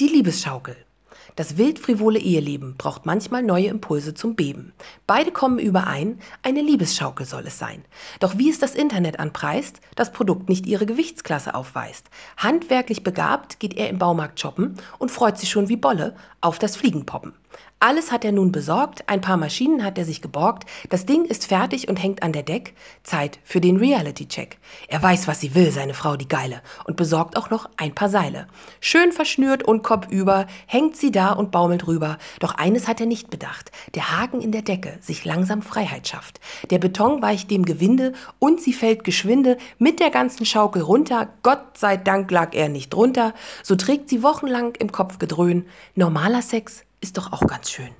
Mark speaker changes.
Speaker 1: Die Liebesschaukel. Das wildfrivole Eheleben braucht manchmal neue Impulse zum Beben. Beide kommen überein, eine Liebesschaukel soll es sein. Doch wie es das Internet anpreist, das Produkt nicht ihre Gewichtsklasse aufweist. Handwerklich begabt geht er im Baumarkt shoppen und freut sich schon wie Bolle auf das Fliegenpoppen. Alles hat er nun besorgt, ein paar Maschinen hat er sich geborgt, das Ding ist fertig und hängt an der Deck. Zeit für den Reality-Check. Er weiß, was sie will, seine Frau die Geile, und besorgt auch noch ein paar Seile. Schön verschnürt und kopfüber hängt sie da und baumelt rüber. Doch eines hat er nicht bedacht. Der Haken in der Decke sich langsam Freiheit schafft. Der Beton weicht dem Gewinde und sie fällt geschwinde mit der ganzen Schaukel runter. Gott sei Dank lag er nicht drunter. So trägt sie wochenlang im Kopf gedröhn. Normaler Sex ist doch auch ganz schön.